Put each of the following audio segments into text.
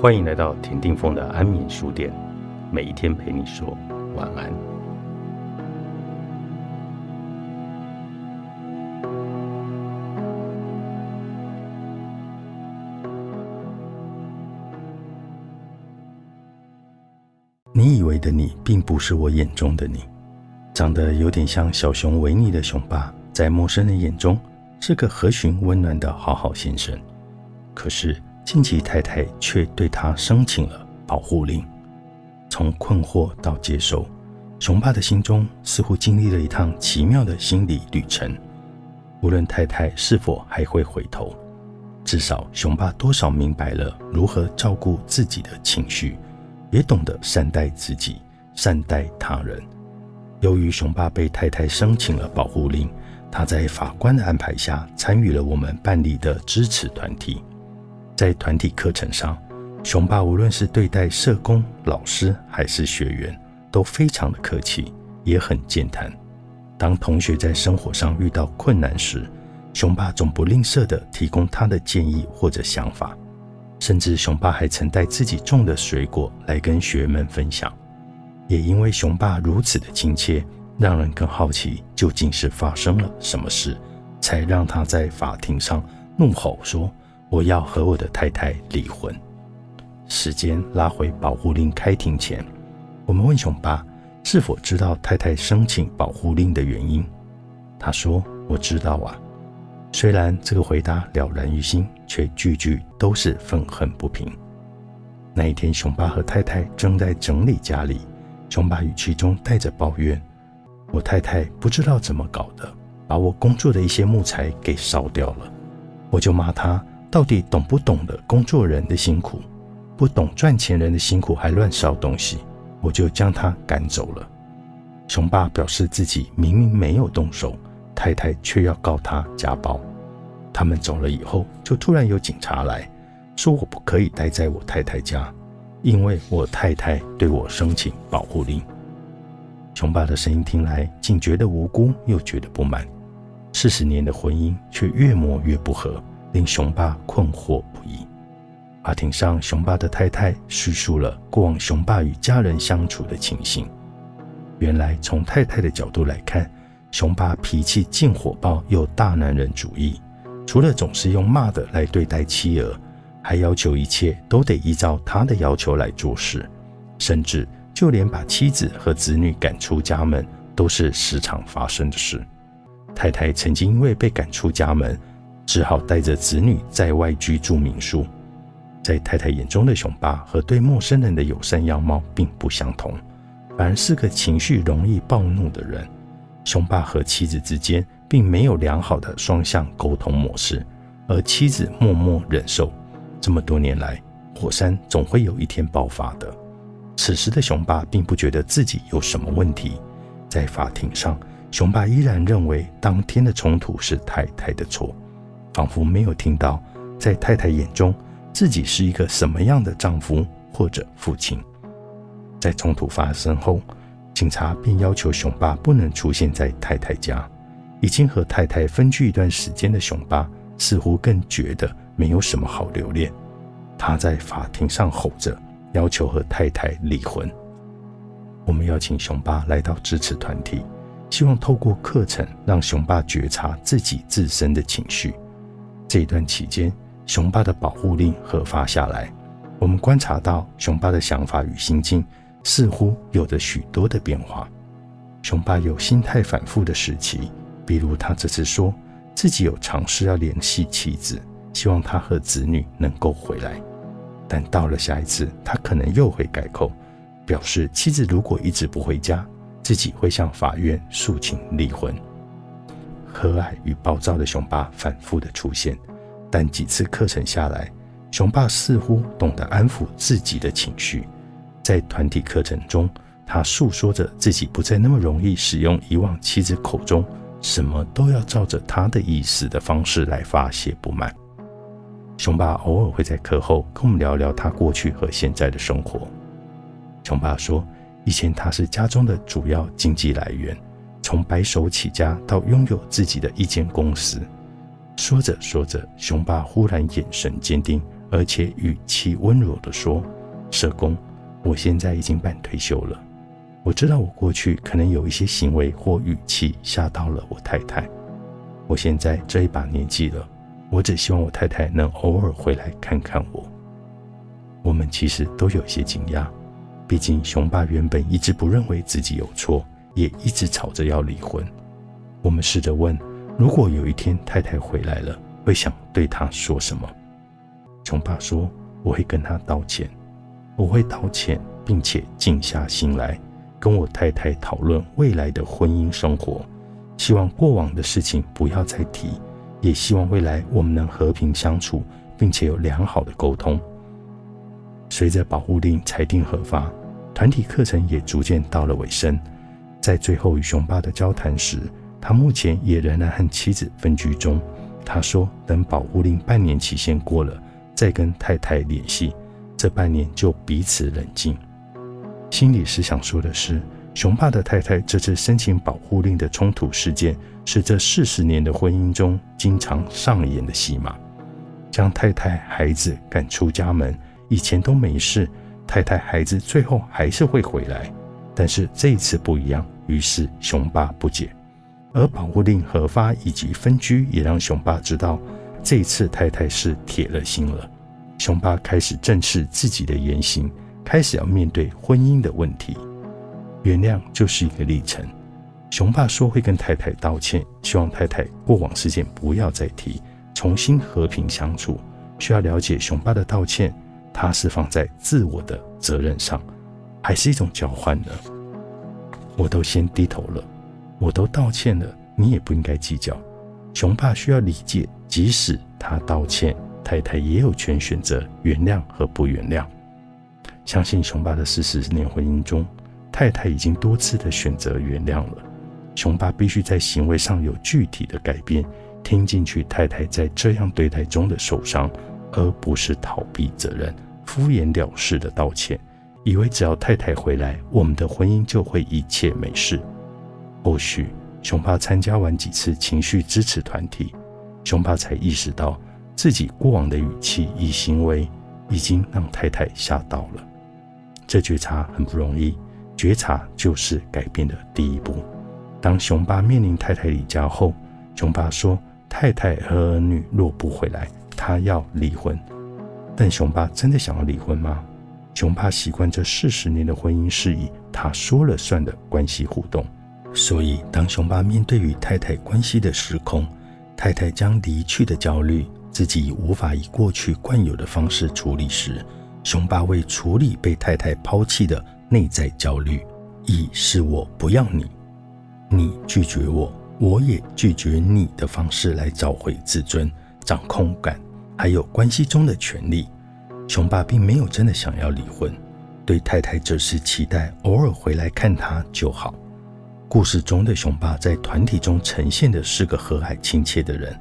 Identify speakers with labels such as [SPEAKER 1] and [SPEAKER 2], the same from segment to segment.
[SPEAKER 1] 欢迎来到田定峰的安眠书店，每一天陪你说晚安。你以为的你，并不是我眼中的你。长得有点像小熊维尼的熊爸，在陌生人眼中是个和煦温暖的好好先生，可是。近期太太却对他申请了保护令。从困惑到接受，熊爸的心中似乎经历了一趟奇妙的心理旅程。无论太太是否还会回头，至少熊爸多少明白了如何照顾自己的情绪，也懂得善待自己、善待他人。由于熊爸被太太申请了保护令，他在法官的安排下参与了我们办理的支持团体。在团体课程上，熊爸无论是对待社工、老师还是学员，都非常的客气，也很健谈。当同学在生活上遇到困难时，熊爸总不吝啬地提供他的建议或者想法，甚至熊爸还曾带自己种的水果来跟学员们分享。也因为熊爸如此的亲切，让人更好奇究竟是发生了什么事，才让他在法庭上怒吼说。我要和我的太太离婚。时间拉回保护令开庭前，我们问熊爸是否知道太太申请保护令的原因。他说：“我知道啊。”虽然这个回答了然于心，却句句都是愤恨不平。那一天，熊爸和太太正在整理家里，熊爸语气中带着抱怨：“我太太不知道怎么搞的，把我工作的一些木材给烧掉了。”我就骂他。到底懂不懂得工作人的辛苦，不懂赚钱人的辛苦，还乱烧东西，我就将他赶走了。雄爸表示自己明明没有动手，太太却要告他家暴。他们走了以后，就突然有警察来说我不可以待在我太太家，因为我太太对我申请保护令。雄爸的声音听来，竟觉得无辜又觉得不满。四十年的婚姻却越磨越不和。令雄爸困惑不已。法庭上，雄爸的太太叙述了过往雄爸与家人相处的情形。原来，从太太的角度来看，雄爸脾气劲火爆又大男人主义，除了总是用骂的来对待妻儿，还要求一切都得依照他的要求来做事，甚至就连把妻子和子女赶出家门都是时常发生的事。太太曾经因为被赶出家门。只好带着子女在外居住民宿。在太太眼中的熊爸和对陌生人的友善样貌并不相同，反而是个情绪容易暴怒的人。熊爸和妻子之间并没有良好的双向沟通模式，而妻子默默忍受。这么多年来，火山总会有一天爆发的。此时的熊爸并不觉得自己有什么问题。在法庭上，熊爸依然认为当天的冲突是太太的错。仿佛没有听到，在太太眼中，自己是一个什么样的丈夫或者父亲。在冲突发生后，警察便要求熊爸不能出现在太太家。已经和太太分居一段时间的熊爸，似乎更觉得没有什么好留恋。他在法庭上吼着，要求和太太离婚。我们邀请熊爸来到支持团体，希望透过课程让熊爸觉察自己自身的情绪。这一段期间，雄爸的保护令核发下来，我们观察到雄爸的想法与心境似乎有着许多的变化。雄爸有心态反复的时期，比如他这次说自己有尝试要联系妻子，希望他和子女能够回来，但到了下一次，他可能又会改口，表示妻子如果一直不回家，自己会向法院诉请离婚。和蔼与暴躁的熊爸反复的出现，但几次课程下来，熊爸似乎懂得安抚自己的情绪。在团体课程中，他诉说着自己不再那么容易使用以往妻子口中什么都要照着他的意思的方式来发泄不满。熊爸偶尔会在课后跟我们聊聊他过去和现在的生活。熊爸说，以前他是家中的主要经济来源。从白手起家到拥有自己的一间公司，说着说着，熊爸忽然眼神坚定，而且语气温柔地说：“社工，我现在已经半退休了。我知道我过去可能有一些行为或语气吓到了我太太。我现在这一把年纪了，我只希望我太太能偶尔回来看看我。”我们其实都有些惊讶，毕竟熊爸原本一直不认为自己有错，也一直吵着要离婚。我们试着问：如果有一天太太回来了，会想对她说什么？熊爸说：“我会跟她道歉，我会道歉，并且静下心来跟我太太讨论未来的婚姻生活，希望过往的事情不要再提，也希望未来我们能和平相处，并且有良好的沟通。”随着保护令裁定核发，团体课程也逐渐到了尾声。在最后与熊爸的交谈时，他目前也仍然和妻子分居中。他说：“等保护令半年期限过了，再跟太太联系。这半年就彼此冷静。”心里是想说的是，熊爸的太太这次申请保护令的冲突事件，是这四十年的婚姻中经常上演的戏码，将太太、孩子赶出家门。以前都没事，太太孩子最后还是会回来，但是这一次不一样。于是雄爸不解，而保护令核发以及分居也让雄爸知道，这一次太太是铁了心了。雄爸开始正视自己的言行，开始要面对婚姻的问题。原谅就是一个历程。雄爸说会跟太太道歉，希望太太过往事件不要再提，重新和平相处。需要了解雄爸的道歉。他是放在自我的责任上，还是一种交换呢？我都先低头了，我都道歉了，你也不应该计较。雄爸需要理解，即使他道歉，太太也有权选择原谅和不原谅。相信雄爸的四十年婚姻中，太太已经多次的选择原谅了。雄爸必须在行为上有具体的改变，听进去太太在这样对待中的受伤。而不是逃避责任、敷衍了事的道歉，以为只要太太回来，我们的婚姻就会一切没事。或许熊爸参加完几次情绪支持团体，熊爸才意识到自己过往的语气与行为已经让太太吓到了。这觉察很不容易，觉察就是改变的第一步。当熊爸面临太太离家后，熊爸说：“太太和儿女若不回来。”他要离婚，但熊爸真的想要离婚吗？熊爸习惯这四十年的婚姻是以他说了算的关系互动，所以当熊爸面对与太太关系的失控，太太将离去的焦虑，自己无法以过去惯有的方式处理时，熊爸为处理被太太抛弃的内在焦虑，以是我不要你，你拒绝我，我也拒绝你的方式来找回自尊、掌控感。还有关系中的权利，雄爸并没有真的想要离婚，对太太只是期待偶尔回来看他就好。故事中的雄爸在团体中呈现的是个和蔼亲切的人，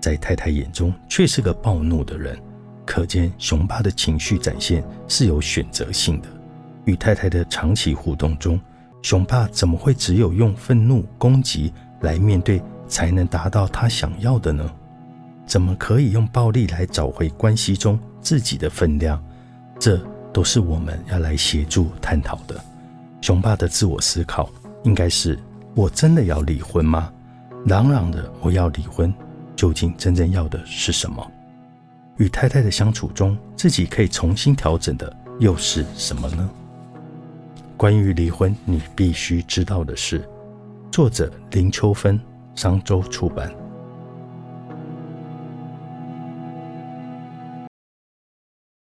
[SPEAKER 1] 在太太眼中却是个暴怒的人。可见雄爸的情绪展现是有选择性的。与太太的长期互动中，雄爸怎么会只有用愤怒攻击来面对才能达到他想要的呢？怎么可以用暴力来找回关系中自己的分量？这都是我们要来协助探讨的。雄爸的自我思考应该是：我真的要离婚吗？嚷嚷的我要离婚，究竟真正要的是什么？与太太的相处中，自己可以重新调整的又是什么呢？关于离婚，你必须知道的是。作者林秋芬，商周出版。